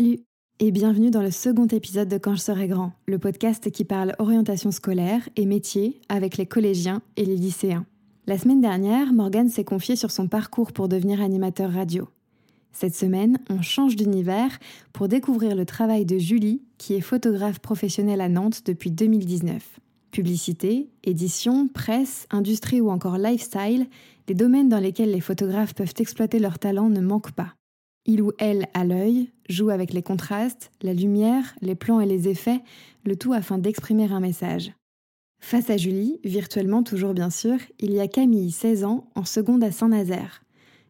Salut et bienvenue dans le second épisode de Quand je serai grand, le podcast qui parle orientation scolaire et métier avec les collégiens et les lycéens. La semaine dernière, Morgane s'est confiée sur son parcours pour devenir animateur radio. Cette semaine, on change d'univers pour découvrir le travail de Julie, qui est photographe professionnelle à Nantes depuis 2019. Publicité, édition, presse, industrie ou encore lifestyle, les domaines dans lesquels les photographes peuvent exploiter leur talent ne manquent pas. Il ou elle à l'œil joue avec les contrastes, la lumière, les plans et les effets, le tout afin d'exprimer un message. Face à Julie, virtuellement toujours bien sûr, il y a Camille, 16 ans, en seconde à Saint-Nazaire.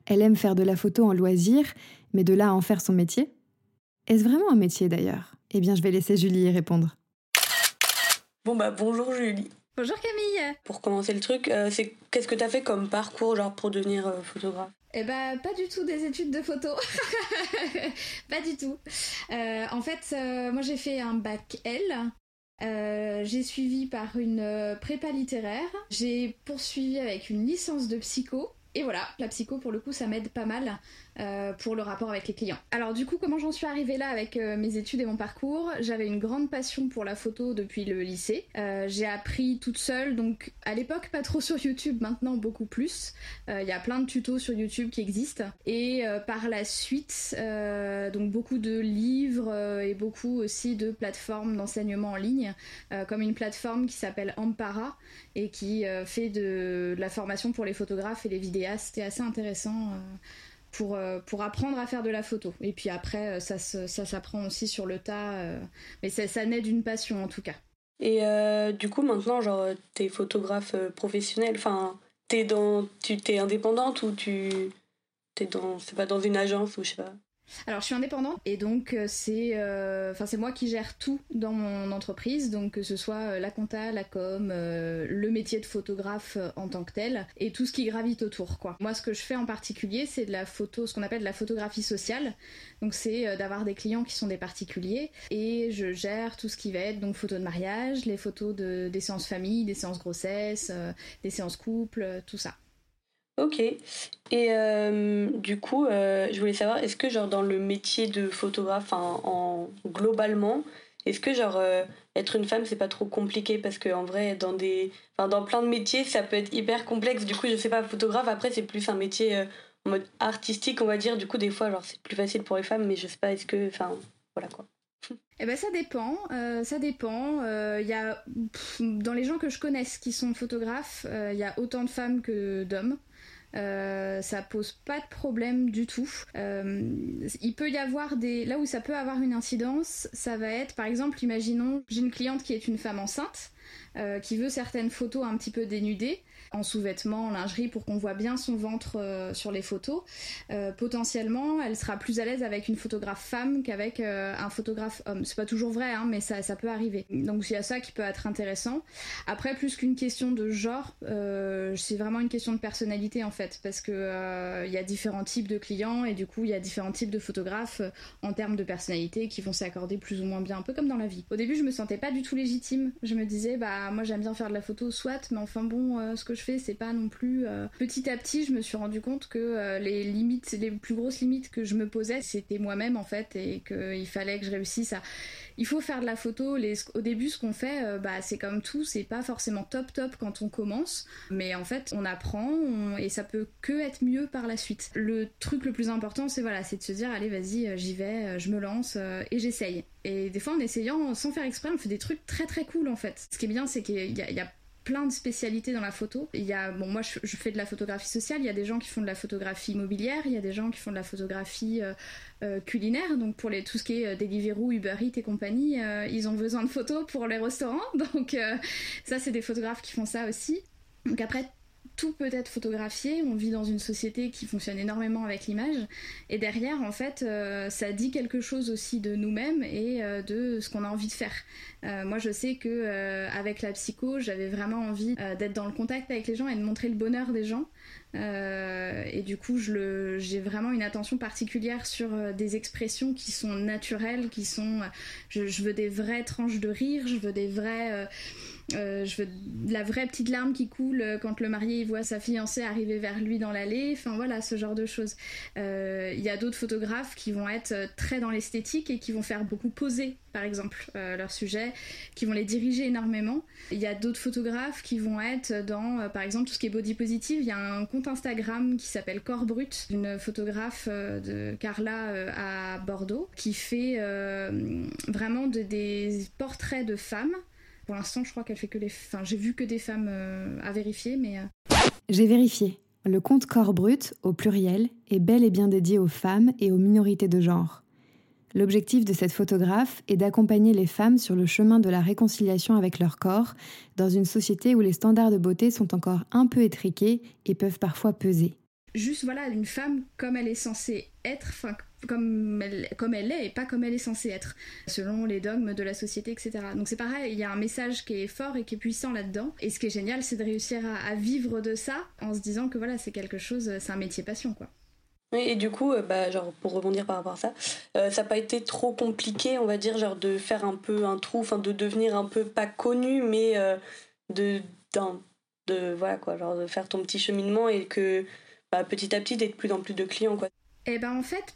Elle aime faire de la photo en loisir, mais de là à en faire son métier? Est-ce vraiment un métier d'ailleurs? Eh bien, je vais laisser Julie y répondre. Bon bah bonjour Julie. Bonjour Camille. Pour commencer le truc, euh, c'est qu'est-ce que t'as fait comme parcours genre pour devenir euh, photographe? Eh bah pas du tout des études de photo. pas du tout. Euh, en fait, moi j'ai fait un bac L. j'ai suivi par une prépa littéraire. J'ai poursuivi avec une licence de psycho. Et voilà, la psycho pour le coup ça m'aide pas mal euh, pour le rapport avec les clients. Alors du coup, comment j'en suis arrivée là avec euh, mes études et mon parcours? J'avais une grande passion pour la photo depuis le lycée. Euh, j'ai appris toute seule, donc à l'époque pas trop sur YouTube, maintenant beaucoup plus. Il y a plein de tutos sur YouTube qui existent. Et par la suite, donc beaucoup de livres et beaucoup aussi de plateformes d'enseignement en ligne, comme une plateforme qui s'appelle Ampara et qui fait de, de, la formation pour les photographes et les vidéastes. C'était assez intéressant pour, euh, pour apprendre à faire de la photo. Et puis après, euh, ça, s'apprend aussi sur le tas. Euh, mais ça, ça naît d'une passion en tout cas. Et du coup, maintenant, genre, t'es photographe professionnel, enfin, t'es dans, tu t'es indépendante ou tu t'es dans, c'est pas dans une agence ou je sais pas? Alors je suis indépendante et donc euh, c'est euh, enfin c'est moi qui gère tout dans mon entreprise donc que ce soit euh, la compta, la com, le métier de photographe en tant que tel et tout ce qui gravite autour quoi. Moi ce que je fais en particulier c'est de la photo ce qu'on appelle de la photographie sociale. Donc c'est d'avoir des clients qui sont des particuliers et je gère tout ce qui va être donc photos de mariage, les photos de des séances famille, des séances grossesse, des séances couple, tout ça. Ok. Et euh, du coup, euh, je voulais savoir, est-ce que genre dans le métier de photographe, en, globalement, est-ce que genre euh, être une femme c'est pas trop compliqué? Parce que en vrai dans des, dans plein de métiers ça peut être hyper complexe. Du coup, je sais pas photographe. Après, c'est plus un métier en mode artistique, on va dire. Du coup, des fois, genre c'est plus facile pour les femmes, mais je sais pas. Est-ce que, enfin, voilà quoi. Eh ben ça dépend, ça dépend. Il y a dans les gens que je connaisse qui sont photographes, il y a autant de femmes que d'hommes. Euh, ça pose pas de problème du tout. Euh, il peut y avoir des. Là où ça peut avoir une incidence, ça va être par exemple, imaginons, j'ai une cliente qui est une femme enceinte, euh, qui veut certaines photos un petit peu dénudées en sous-vêtements, en lingerie, pour qu'on voit bien son ventre euh, sur les photos. Euh, potentiellement, elle sera plus à l'aise avec une photographe femme qu'avec euh, un photographe homme. C'est pas toujours vrai, hein, mais ça, ça peut arriver. Donc il y a ça qui peut être intéressant. Après, plus qu'une question de genre, c'est vraiment une question de personnalité en fait, parce que il y a différents types de clients et du coup il y a différents types de photographes en termes de personnalité qui vont s'accorder plus ou moins bien, un peu comme dans la vie. Au début, je me sentais pas du tout légitime. Je me disais, bah moi j'aime bien faire de la photo, soit, mais enfin bon, ce que je fais, c'est pas non plus. Euh, petit à petit, je me suis rendu compte que euh, les limites, les plus grosses limites que je me posais, c'était moi-même en fait, et qu'il fallait que je réussisse à. Il faut faire de la photo. Au début, ce qu'on fait, euh, bah, c'est comme tout, c'est pas forcément top top quand on commence, mais en fait, on apprend et ça peut que être mieux par la suite. Le truc le plus important, c'est voilà, c'est de se dire, allez, vas-y, j'y vais, je me lance et j'essaye. Et des fois, en essayant, sans faire exprès, on fait des trucs très très cool en fait. Ce qui est bien, c'est qu'il y, y a plein de spécialités dans la photo. Il y a, bon, moi je, fais de la photographie sociale, il y a des gens qui font de la photographie immobilière, il y a des gens qui font de la photographie euh, euh, culinaire, donc pour les, tout ce qui est euh, Deliveroo, Uber Eats et compagnie, ils ont besoin de photos pour les restaurants, donc ça c'est des photographes qui font ça aussi. Donc après, tout peut être photographié. On vit dans une société qui fonctionne énormément avec l'image. Et derrière, en fait, euh, ça dit quelque chose aussi de nous-mêmes et euh, de ce qu'on a envie de faire. Euh, moi, je sais que avec la psycho, j'avais vraiment envie d'être dans le contact avec les gens et de montrer le bonheur des gens. Et du coup, j'ai vraiment une attention particulière sur des expressions qui sont naturelles, qui sont. Je, je, veux des vraies tranches de rire, je veux des vrais euh, je veux la vraie petite larme qui coule euh, quand le marié voit sa fiancée arriver vers lui dans l'allée. Enfin voilà, ce genre de choses. Euh, il y a d'autres photographes qui vont être très dans l'esthétique et qui vont faire beaucoup poser, par exemple, leur sujet, qui vont les diriger énormément. Il y a d'autres photographes qui vont être dans, par exemple, tout ce qui est body positive. Il y a compte Instagram qui s'appelle Corps Brut, une photographe de Carla à Bordeaux, qui fait vraiment des portraits de femmes pour l'instant, je crois qu'elle fait que les. Enfin, j'ai vu que des femmes euh, à vérifier, mais. Euh. J'ai vérifié. Le compte Corps Brut, au pluriel, est bel et bien dédié aux femmes et aux minorités de genre. L'objectif de cette photographe est d'accompagner les femmes sur le chemin de la réconciliation avec leur corps, dans une société où les standards de beauté sont encore un peu étriqués et peuvent parfois peser. Juste voilà, une femme comme elle est censée être, enfin comme elle, comme elle est et pas comme elle est censée être, selon les dogmes de la société, etc. Donc c'est pareil, il y a un message qui est fort et qui est puissant là-dedans. Et ce qui est génial, c'est de réussir à, vivre de ça en se disant que voilà, c'est quelque chose, c'est un métier passion, quoi. Et du coup, euh, bah, genre, pour rebondir par rapport à ça, euh, ça n'a pas été trop compliqué, on va dire, genre de faire un peu un trou, enfin de devenir un peu pas connu, mais euh, de, de, voilà quoi, genre de faire ton petit cheminement et que bah, petit à petit d'être plus en plus de clients quoi. Eh ben en fait,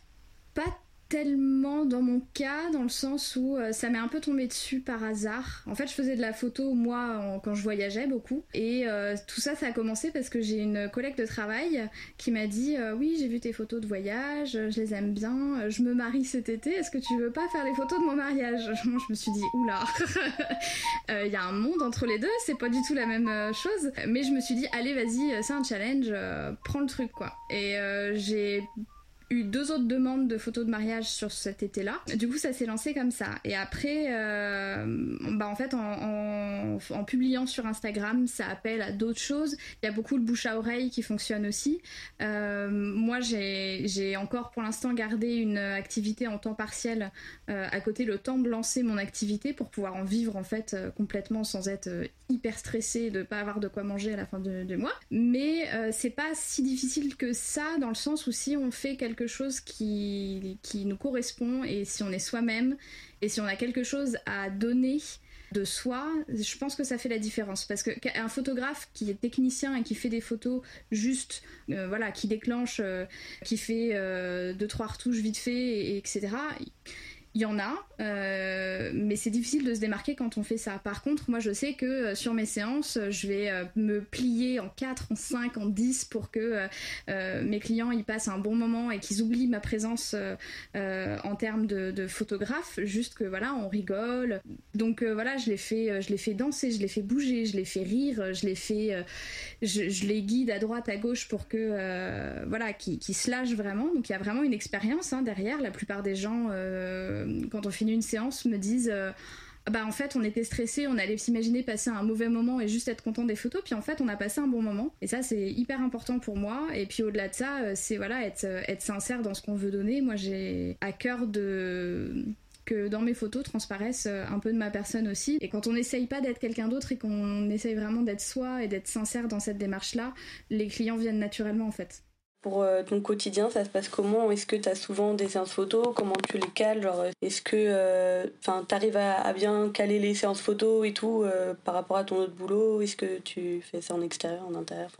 pas tellement dans mon cas, dans le sens où euh, ça m'est un peu tombé dessus par hasard. En fait, je faisais de la photo, moi, quand je voyageais beaucoup. Et euh, tout ça, ça a commencé parce que j'ai une collègue de travail qui m'a dit euh, Oui, j'ai vu tes photos de voyage, je les aime bien, je me marie cet été, est-ce que tu veux pas faire les photos de mon mariage? Je me suis dit Oula, il y a un monde entre les deux, c'est pas du tout la même chose. Mais je me suis dit Allez, vas-y, c'est un challenge, prends le truc, quoi. Et j'ai eu deux autres demandes de photos de mariage sur cet été-là. Du coup, ça s'est lancé comme ça. Et après, euh, bah en fait, en, publiant sur Instagram, ça appelle à d'autres choses. Il y a beaucoup de bouche à oreille qui fonctionne aussi. Euh, moi, j'ai encore pour l'instant gardé une activité en temps partiel euh, à côté le temps de lancer mon activité pour pouvoir en vivre en fait complètement sans être hyper stressée de pas avoir de quoi manger à la fin du mois. Mais c'est pas si difficile que ça dans le sens où si on fait quelque chose qui, qui nous correspond et si on est soi-même et si on a quelque chose à donner de soi, je pense que ça fait la différence. Parce qu'un photographe qui est technicien et qui fait des photos juste, euh, voilà, qui déclenche, euh, qui fait euh, deux, trois retouches vite fait, et, etc., il y en a, euh, mais c'est difficile de se démarquer quand on fait ça. Par contre, moi je sais que euh, sur mes séances, je vais euh, me plier en 4, en 5, en 10 pour que mes clients y passent un bon moment et qu'ils oublient ma présence en termes de, photographe, juste que voilà, on rigole. Donc voilà, je les fais, je les fais danser, je les fais bouger, je les fais rire, je les fais, je, les guide à droite, à gauche pour que voilà, qu'ils se lâchent vraiment. Donc il y a vraiment une expérience hein, derrière. La plupart des gens quand on finit une séance, me disent euh, bah en fait on était stressé, on allait s'imaginer passer un mauvais moment et juste être content des photos, puis en fait on a passé un bon moment. Et ça c'est hyper important pour moi. Et puis au-delà de ça, euh, c'est voilà être, euh, être sincère dans ce qu'on veut donner. Moi j'ai à cœur de que dans mes photos transparaissent un peu de ma personne aussi. Et quand on n'essaye pas d'être quelqu'un d'autre et qu'on essaye vraiment d'être soi et d'être sincère dans cette démarche-là, les clients viennent naturellement en fait. Pour euh, ton quotidien, ça se passe comment? Est-ce que tu as souvent des séances photos Comment tu les cales? Est-ce que euh, tu arrives à, bien caler les séances photos et tout euh, par rapport à ton autre boulot? Est-ce que tu fais ça en extérieur, en intérieur?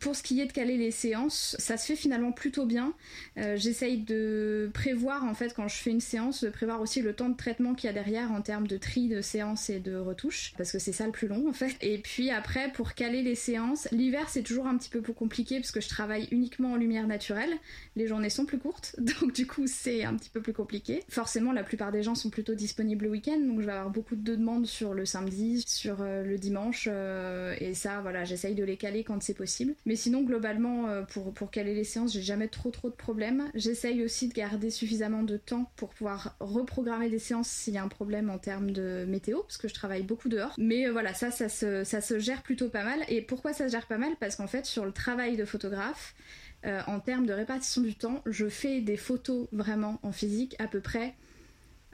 Pour ce qui est de caler les séances, ça se fait finalement plutôt bien. Euh, j'essaye de prévoir, en fait, quand je fais une séance, de prévoir aussi le temps de traitement qu'il y a derrière en termes de tri de séances et de retouches, parce que c'est ça le plus long, en fait. Et puis après, pour caler les séances, l'hiver c'est toujours un petit peu plus compliqué parce que je travaille uniquement en lumière naturelle. Les journées sont plus courtes, donc du coup c'est un petit peu plus compliqué. Forcément, la plupart des gens sont plutôt disponibles le week-end, donc je vais avoir beaucoup de demandes sur le samedi, sur euh, le dimanche, euh, et ça, voilà, j'essaye de les caler quand c'est possible. Sinon, globalement, euh, pour, pour caler les séances, j'ai jamais trop trop de problèmes. J'essaye aussi de garder suffisamment de temps pour pouvoir reprogrammer des séances s'il y a un problème en termes de météo, parce que je travaille beaucoup dehors. Mais euh, voilà, ça, ça se, ça se gère plutôt pas mal. Et pourquoi ça se gère pas mal? Parce qu'en fait, sur le travail de photographe, euh, en termes de répartition du temps, je fais des photos vraiment en physique à peu près,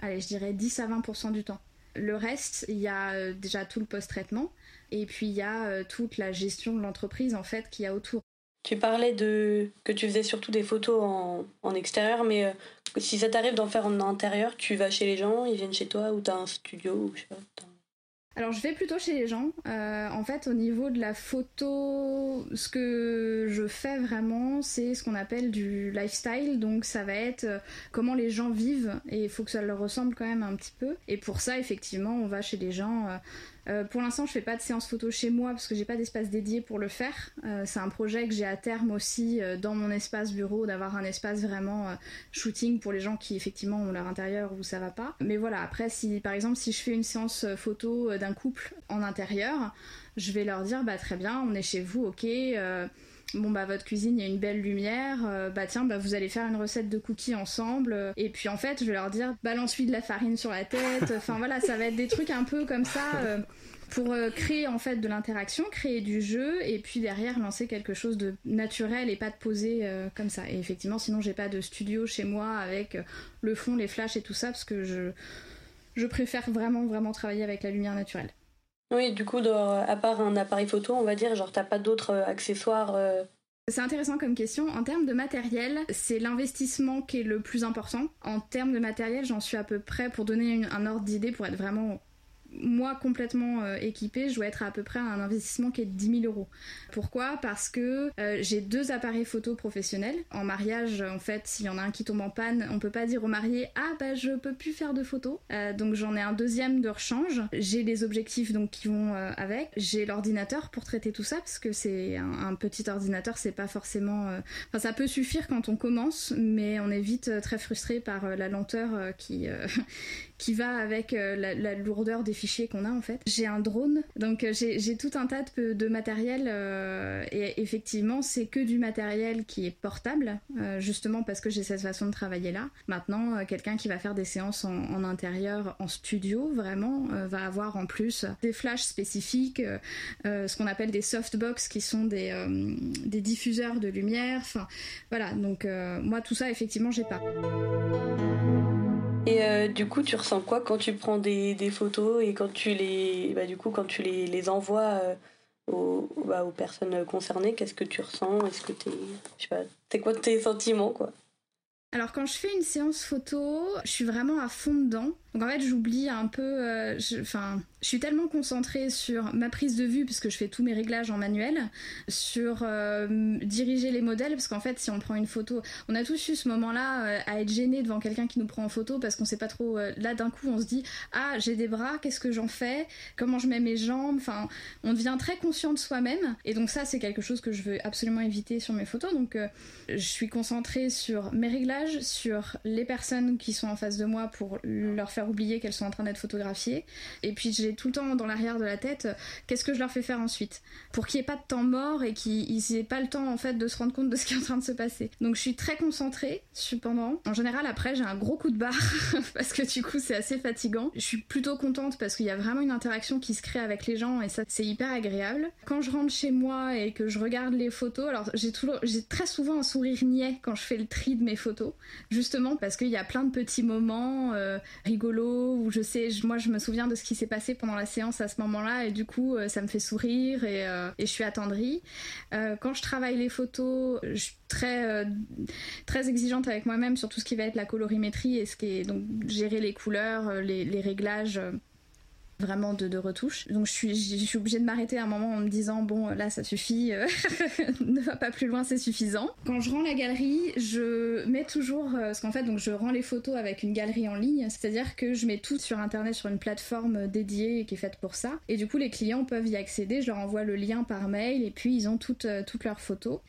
allez, je dirais 10 à 20% du temps. Le reste, il y a déjà tout le post-traitement. Et puis il y a euh, toute la gestion de l'entreprise en fait qu'il y a autour. Tu parlais de que tu faisais surtout des photos en, extérieur, mais si ça t'arrive d'en faire en intérieur, tu vas chez les gens, ils viennent chez toi ou t'as un studio ou je sais pas, alors je vais plutôt chez les gens. Euh, en fait, au niveau de la photo, ce que je fais vraiment, c'est ce qu'on appelle du lifestyle. Donc ça va être euh, comment les gens vivent et il faut que ça leur ressemble quand même un petit peu. Et pour ça, effectivement, on va chez les gens. Euh, euh, pour l'instant, je fais pas de séance photo chez moi parce que j'ai pas d'espace dédié pour le faire. Euh, c'est un projet que j'ai à terme aussi euh, dans mon espace bureau d'avoir un espace vraiment shooting pour les gens qui effectivement ont leur intérieur où ça va pas. Mais voilà, après si par exemple si je fais une séance photo d'un couple en intérieur, je vais leur dire bah très bien, on est chez vous, ok bon bah votre cuisine il y a une belle lumière, euh, bah tiens bah vous allez faire une recette de cookies ensemble et puis en fait je vais leur dire balance-lui de la farine sur la tête, enfin voilà ça va être des trucs un peu comme ça euh, pour euh, créer en fait de l'interaction, créer du jeu et puis derrière lancer quelque chose de naturel et pas de poser comme ça. Et effectivement sinon j'ai pas de studio chez moi avec le fond, les flashs et tout ça parce que je je préfère vraiment vraiment travailler avec la lumière naturelle. Oui, du coup, à part un appareil photo, on va dire, genre t'as pas d'autres euh, accessoires euh c'est intéressant comme question. En termes de matériel, c'est l'investissement qui est le plus important. En termes de matériel, j'en suis à peu près, pour donner un ordre d'idée, pour être vraiment moi complètement euh, équipée, je dois être à, peu près à un investissement qui est de 10 000 euros. Pourquoi? Parce que euh, j'ai deux appareils photo professionnels. En mariage, en fait, s'il y en a un qui tombe en panne, on peut pas dire au marié ah bah je peux plus faire de photos. Euh, donc j'en ai un deuxième de rechange. J'ai les objectifs donc qui vont avec. J'ai l'ordinateur pour traiter tout ça parce que c'est un, petit ordinateur, c'est pas forcément. Enfin ça peut suffire quand on commence, mais on est vite très frustré par la lenteur qui qui va avec euh, la, lourdeur des fichiers qu'on a en fait. J'ai un drone, donc euh, j'ai tout un tas de, matériel euh, et effectivement c'est que du matériel qui est portable, justement parce que j'ai cette façon de travailler là. Maintenant, quelqu'un qui va faire des séances en, intérieur, en studio, vraiment, va avoir en plus des flashs spécifiques, ce qu'on appelle des softbox qui sont des, diffuseurs de lumière. Enfin, voilà, donc moi tout ça effectivement j'ai pas. Et euh, du coup, tu ressens quoi quand tu prends des, des photos et quand tu les, bah, du coup, quand tu les, les envoies euh, aux, bah, aux, personnes concernées Qu'est-ce que tu ressens? Est-ce que t'es, je sais pas, c'est quoi tes sentiments quoi? Alors quand je fais une séance photo, je suis vraiment à fond dedans. Donc en fait, j'oublie un peu. Euh, enfin, je, suis tellement concentrée sur ma prise de vue parce que je fais tous mes réglages en manuel, sur euh, diriger les modèles parce qu'en fait, si on prend une photo, on a tous eu ce moment-là euh, à être gêné devant quelqu'un qui nous prend en photo parce qu'on sait pas trop. là, d'un coup, on se dit ah j'ai des bras, qu'est-ce que j'en fais? Comment je mets mes jambes? Enfin, on devient très conscient de soi-même et donc ça, c'est quelque chose que je veux absolument éviter sur mes photos. Donc, je suis concentrée sur mes réglages, sur les personnes qui sont en face de moi pour leur faire oublier qu'elles sont en train d'être photographiées. Et puis j'ai tout le temps dans l'arrière de la tête, qu'est-ce que je leur fais faire ensuite Pour qu'il n'y ait pas de temps mort et qu'ils n'aient pas le temps en fait de se rendre compte de ce qui est en train de se passer. Donc je suis très concentrée cependant. En général après j'ai un gros coup de barre parce que du coup c'est assez fatigant. Je suis plutôt contente parce qu'il y a vraiment une interaction qui se crée avec les gens et ça c'est hyper agréable. Quand je rentre chez moi et que je regarde les photos, alors j'ai j'ai très souvent un sourire niais quand je fais le tri de mes photos, justement parce qu'il y a plein de petits moments euh, rigolos où je sais, moi je me souviens de ce qui s'est passé pendant la séance à ce moment-là et du coup euh, ça me fait sourire et, euh, je suis attendrie. Euh, quand je travaille les photos, je suis très très exigeante avec moi-même sur tout ce qui va être la colorimétrie et ce qui est donc gérer les couleurs, les réglages vraiment de, retouches. Donc je suis, je suis obligée de m'arrêter à un moment en me disant bon là ça suffit, euh, ne va pas plus loin, c'est suffisant. Quand je rends la galerie, je mets toujours, euh, parce qu'en fait donc je rends les photos avec une galerie en ligne, c'est-à-dire que je mets tout sur internet sur une plateforme dédiée qui est faite pour ça. Et du coup les clients peuvent y accéder, je leur envoie le lien par mail et puis ils ont toutes, euh, toutes leurs photos.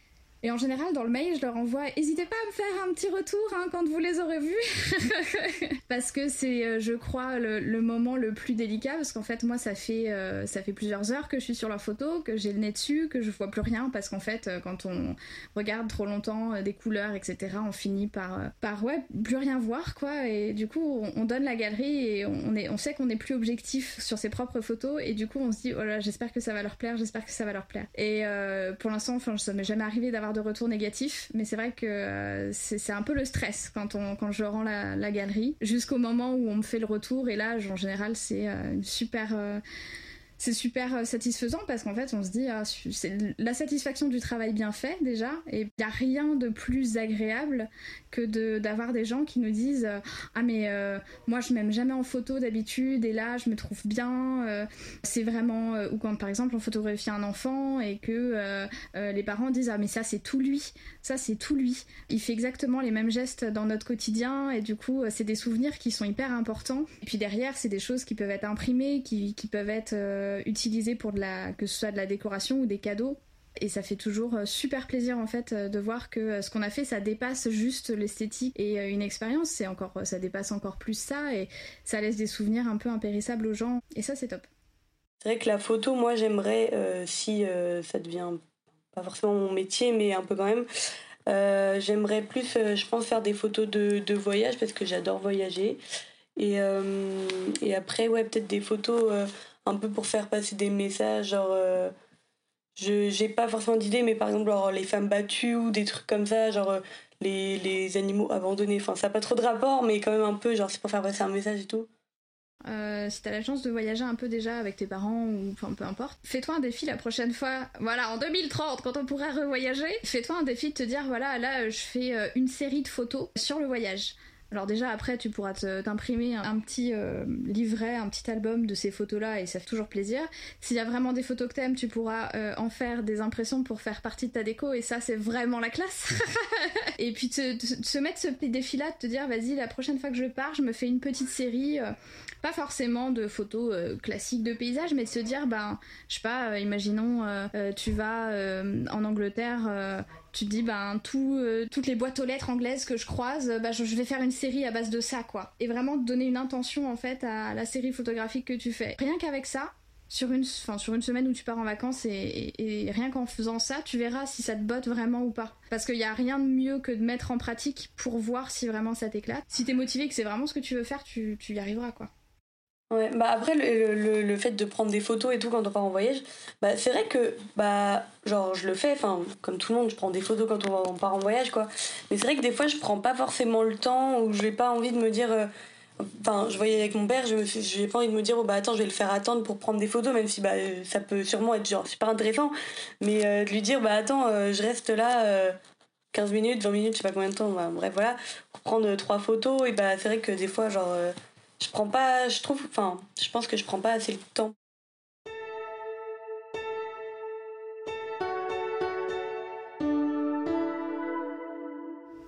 Et en général, dans le mail, je leur envoie N'hésitez pas à me faire un petit retour hein, quand vous les aurez vus. parce que c'est, euh, je crois, le, moment le plus délicat. Parce qu'en fait, moi, ça fait, euh, ça fait plusieurs heures que je suis sur la photo, que j'ai le nez dessus, que je vois plus rien. Parce qu'en fait, euh, quand on regarde trop longtemps des couleurs, etc., on finit par, par ouais, plus rien voir, quoi. Et du coup, on, donne la galerie et on, est, on sait qu'on n'est plus objectif sur ses propres photos. Et du coup, on se dit Oh j'espère que ça va leur plaire, j'espère que ça va leur plaire. Et pour l'instant, enfin, ça m'est jamais arrivé d'avoir de retour négatif, mais c'est vrai que euh, c'est un peu le stress quand, on, quand je rends la, galerie, jusqu'au moment où on me fait le retour, et là, en général, c'est euh, une super... C'est super euh, satisfaisant parce qu'en fait on se dit ah, c'est la satisfaction du travail bien fait déjà et il n'y a rien de plus agréable que d'avoir des gens qui nous disent euh, ah mais euh, moi je m'aime jamais en photo d'habitude et là je me trouve bien c'est vraiment ou quand par exemple on photographie un enfant et que les parents disent ah mais ça c'est tout lui ça c'est tout lui. Il fait exactement les mêmes gestes dans notre quotidien et du coup c'est des souvenirs qui sont hyper importants. Et puis derrière c'est des choses qui peuvent être imprimées qui, qui peuvent être euh, utilisé pour de la, que ce soit de la décoration ou des cadeaux. Et ça fait toujours euh, super plaisir en fait euh, de voir que ce qu'on a fait ça dépasse juste l'esthétique et une expérience, c'est encore ça dépasse encore plus ça et ça laisse des souvenirs un peu impérissables aux gens et ça c'est top. C'est vrai que la photo, moi j'aimerais si ça devient pas forcément mon métier mais un peu quand même. j'aimerais plus, je pense, faire des photos de, de voyage parce que j'adore voyager. Et, et après, ouais, peut-être des photos un peu pour faire passer des messages, genre. Euh, je j'ai pas forcément d'idée, mais par exemple, genre, les femmes battues ou des trucs comme ça, genre euh, les, animaux abandonnés. Enfin, ça n'a pas trop de rapport, mais quand même un peu, genre, c'est pour faire passer un message et tout. Euh, si t'as la chance de voyager un peu déjà avec tes parents ou enfin peu importe, fais-toi un défi la prochaine fois. Voilà, en 2030, quand on pourra revoyager, fais-toi un défi de te dire voilà, là je fais une série de photos sur le voyage. Alors déjà après tu pourras t'imprimer un, petit euh, livret, un petit album de ces photos-là et ça fait toujours plaisir. S'il y a vraiment des photos que t'aimes, tu pourras euh, en faire des impressions pour faire partie de ta déco et ça c'est vraiment la classe. et puis te, se mettre ce défi-là, de te dire vas-y la prochaine fois que je pars, je me fais une petite série, euh, pas forcément de photos classiques de paysages, mais de se dire ben je sais pas, imaginons tu vas en Angleterre tu te dis ben tout, euh, toutes les boîtes aux lettres anglaises que je croise, bah, je, vais faire une série à base de ça quoi. Et vraiment donner une intention en fait à la série photographique que tu fais. Rien qu'avec ça, sur une, sur une semaine où tu pars en vacances et, rien qu'en faisant ça, tu verras si ça te botte vraiment ou pas. Parce qu'il n'y a rien de mieux que de mettre en pratique pour voir si vraiment ça t'éclate. Si t'es motivé que c'est vraiment ce que tu veux faire, tu, tu y arriveras quoi. Ouais, bah après le, le, le, fait de prendre des photos et tout quand on part en voyage, bah c'est vrai que bah genre je le fais, comme tout le monde, je prends des photos quand on, part en voyage quoi. Mais c'est vrai que des fois je prends pas forcément le temps ou j'ai pas envie de me dire euh, enfin je voyais avec mon père, je j'ai pas envie de me dire oh bah attends, je vais le faire attendre pour prendre des photos même si bah ça peut sûrement être genre super intéressant, mais euh, de lui dire bah attends, euh, je reste là 15 minutes, 20 minutes, je sais pas combien de temps, bah, bref voilà, pour prendre trois photos et bah c'est vrai que des fois genre je prends pas, je trouve, enfin, je pense que je prends pas assez le temps.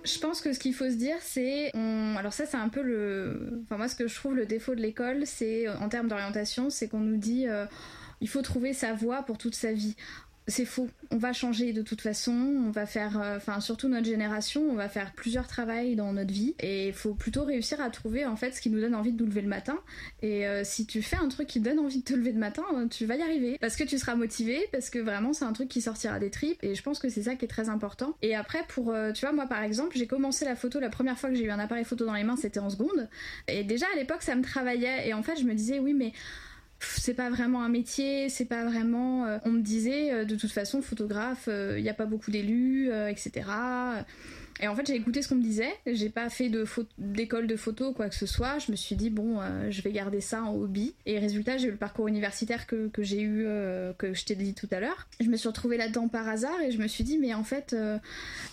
Je pense que ce qu'il faut se dire, c'est, alors ça c'est un peu le, enfin moi ce que je trouve le défaut de l'école, c'est en termes d'orientation, c'est qu'on nous dit euh, il faut trouver sa voie pour toute sa vie c'est faux. On va changer de toute façon. On va faire, euh, enfin surtout notre génération, on va faire plusieurs travails dans notre vie et il faut plutôt réussir à trouver en fait ce qui nous donne envie de nous lever le matin. Et euh, si tu fais un truc qui donne envie de te lever le matin, euh, tu vas y arriver parce que tu seras motivé, parce que vraiment c'est un truc qui sortira des tripes et je pense que c'est ça qui est très important. Et après pour, tu vois moi par exemple, j'ai commencé la photo la première fois que j'ai eu un appareil photo dans les mains, c'était en seconde et déjà à l'époque ça me travaillait et en fait je me disais oui mais c'est pas vraiment un métier, c'est pas vraiment. Euh, on me disait euh, de toute façon photographe, il euh, n'y a pas beaucoup d'élus, etc. Et en fait, j'ai écouté ce qu'on me disait. J'ai pas fait d'école de photo quoi que ce soit. Je me suis dit bon, euh, je vais garder ça en hobby. Et résultat, j'ai eu le parcours universitaire que, j'ai eu, euh, que je t'ai dit tout à l'heure. Je me suis retrouvée là-dedans par hasard et je me suis dit mais en fait, euh,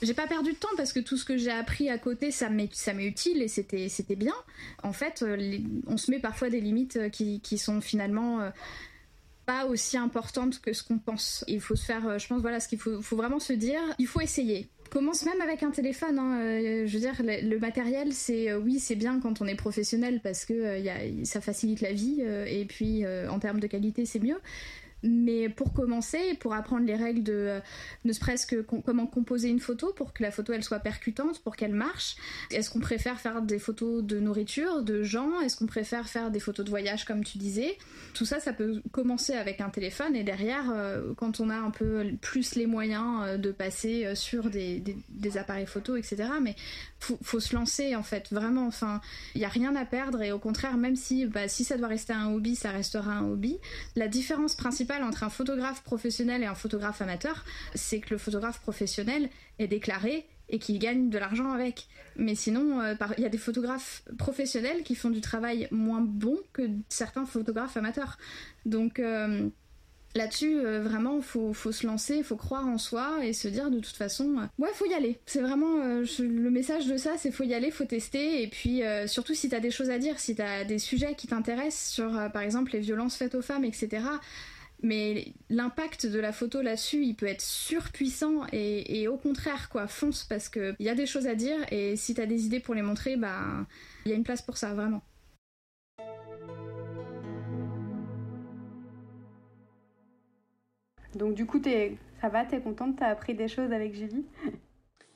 j'ai pas perdu de temps parce que tout ce que j'ai appris à côté, ça m'est utile et c'était bien. En fait, on se met parfois des limites qui, qui sont finalement pas aussi importantes que ce qu'on pense. Il faut se faire, je pense, voilà, ce qu'il faut, faut vraiment se dire, il faut essayer commence même avec un téléphone. Hein. Euh, je veux dire, le, matériel, c'est euh, oui, c'est bien quand on est professionnel parce que euh, ça facilite la vie et puis en termes de qualité, c'est mieux. Mais pour commencer, pour apprendre les règles de euh, ne serait-ce que comment composer une photo pour que la photo elle soit percutante, pour qu'elle marche, est-ce qu'on préfère faire des photos de nourriture, de gens Est-ce qu'on préfère faire des photos de voyage comme tu disais? Tout ça, ça peut commencer avec un téléphone et derrière, euh, quand on a un peu plus les moyens euh, de passer sur des, des, appareils photo, etc. Mais faut, faut se lancer en fait, vraiment. Enfin, il y a rien à perdre et au contraire, même si bah, si ça doit rester un hobby, ça restera un hobby. La différence principale entre un photographe professionnel et un photographe amateur, c'est que le photographe professionnel est déclaré et qu'il gagne de l'argent avec. Mais sinon, euh, il y a des photographes professionnels qui font du travail moins bon que certains photographes amateurs. Donc euh, là-dessus, euh, vraiment, faut, faut se lancer, faut croire en soi et se dire de toute façon, ouais, faut y aller. C'est vraiment le message de ça, c'est faut y aller, faut tester. Et puis surtout si t'as des choses à dire, si t'as des sujets qui t'intéressent sur, par exemple, les violences faites aux femmes, etc mais l'impact de la photo là-dessus, il peut être surpuissant et, au contraire, quoi, fonce parce qu'il y a des choses à dire et si t'as des idées pour les montrer, bah, il y a une place pour ça, vraiment. Donc du coup, es, ça va, t'es contente, t'as appris des choses avec Julie?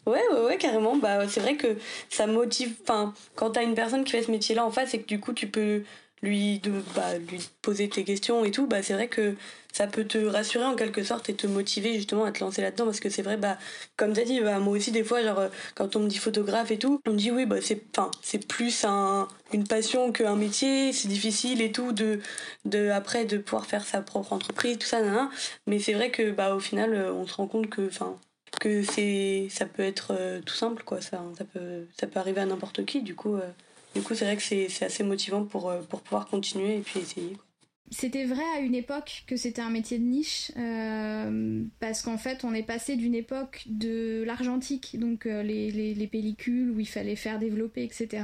Ouais, ouais, ouais, carrément. Bah, c'est vrai que ça motive. Enfin, quand t'as une personne qui fait ce métier-là en face, c'est que du coup, tu peux lui, de, bah, lui poser tes questions et tout, bah, c'est vrai que ça peut te rassurer en quelque sorte et te motiver justement à te lancer là-dedans parce que c'est vrai, bah, comme tu as dit, bah, moi aussi des fois, genre, euh, quand on me dit photographe et tout, on me dit oui, bah, c'est, c'est plus un, une passion qu'un métier, c'est difficile et tout, de, de, après de pouvoir faire sa propre entreprise, tout ça, mais c'est vrai que bah, au final, euh, on se rend compte que, enfin, que c'est ça peut être euh, tout simple quoi ça ça peut ça peut arriver à n'importe qui du coup du coup, c'est vrai que c'est assez motivant pour, euh, pour pouvoir continuer et puis essayer. C'était vrai à une époque que c'était un métier de niche, euh, parce qu'en fait, on est passé d'une époque de l'argentique, donc euh, les, les, pellicules où il fallait faire développer, etc.,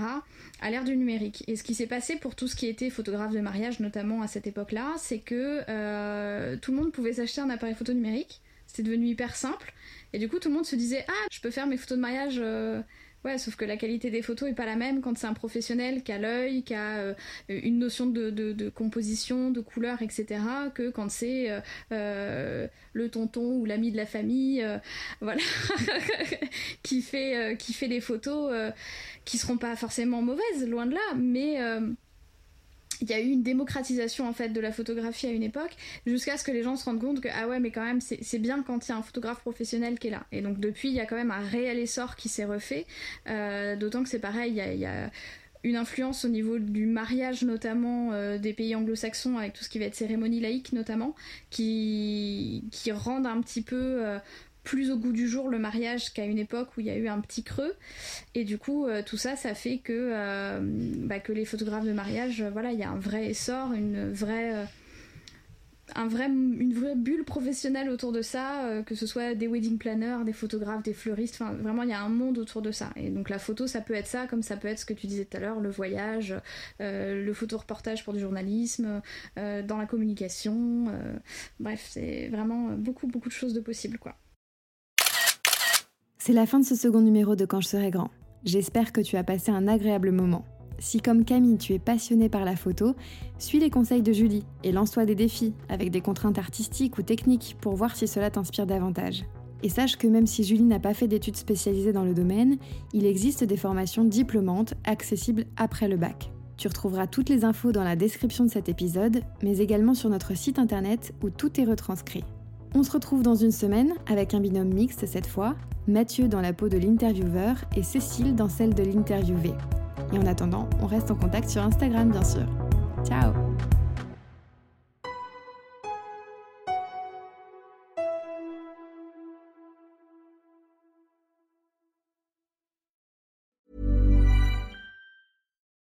à l'ère du numérique. Et ce qui s'est passé pour tout ce qui était photographe de mariage, notamment à cette époque-là, c'est que tout le monde pouvait s'acheter un appareil photo numérique. C'était devenu hyper simple. Et du coup, tout le monde se disait Ah, je peux faire mes photos de mariage Ouais, sauf que la qualité des photos est pas la même quand c'est un professionnel qui a l'œil, qui a euh, une notion de, composition, de couleur, etc., que quand c'est euh, euh, le tonton ou l'ami de la famille, voilà, qui fait qui fait des photos qui seront pas forcément mauvaises, loin de là, mais il y a eu une démocratisation en fait de la photographie à une époque jusqu'à ce que les gens se rendent compte que ah ouais mais quand même c'est bien quand il y a un photographe professionnel qui est là. Et donc depuis il y a quand même un réel essor qui s'est refait euh, d'autant que c'est pareil il y a, une influence au niveau du mariage notamment euh, des pays anglo-saxons avec tout ce qui va être cérémonie laïque notamment qui, qui rendent un petit peu euh, plus au goût du jour le mariage qu'à une époque où il y a eu un petit creux. Et du coup, euh, tout ça, ça fait que, euh, bah, que les photographes de mariage, euh, voilà, il y a un vrai essor, une vraie, un vrai, une vraie bulle professionnelle autour de ça, que ce soit des wedding planners, des photographes, des fleuristes, enfin vraiment, il y a un monde autour de ça. Et donc la photo, ça peut être ça, comme ça peut être ce que tu disais tout à l'heure, le voyage, le photoreportage pour du journalisme, dans la communication. bref, c'est vraiment beaucoup, beaucoup de choses de possibles, quoi. C'est la fin de ce second numéro de Quand je serai grand. J'espère que tu as passé un agréable moment. Si comme Camille tu es passionné par la photo, suis les conseils de Julie et lance-toi des défis avec des contraintes artistiques ou techniques pour voir si cela t'inspire davantage. Et sache que même si Julie n'a pas fait d'études spécialisées dans le domaine, il existe des formations diplômantes accessibles après le bac. Tu retrouveras toutes les infos dans la description de cet épisode, mais également sur notre site internet où tout est retranscrit. On se retrouve dans une semaine avec un binôme mixte cette fois, Mathieu dans la peau de l'intervieweur et Cécile dans celle de l'interviewé. Et en attendant, on reste en contact sur Instagram bien sûr. Ciao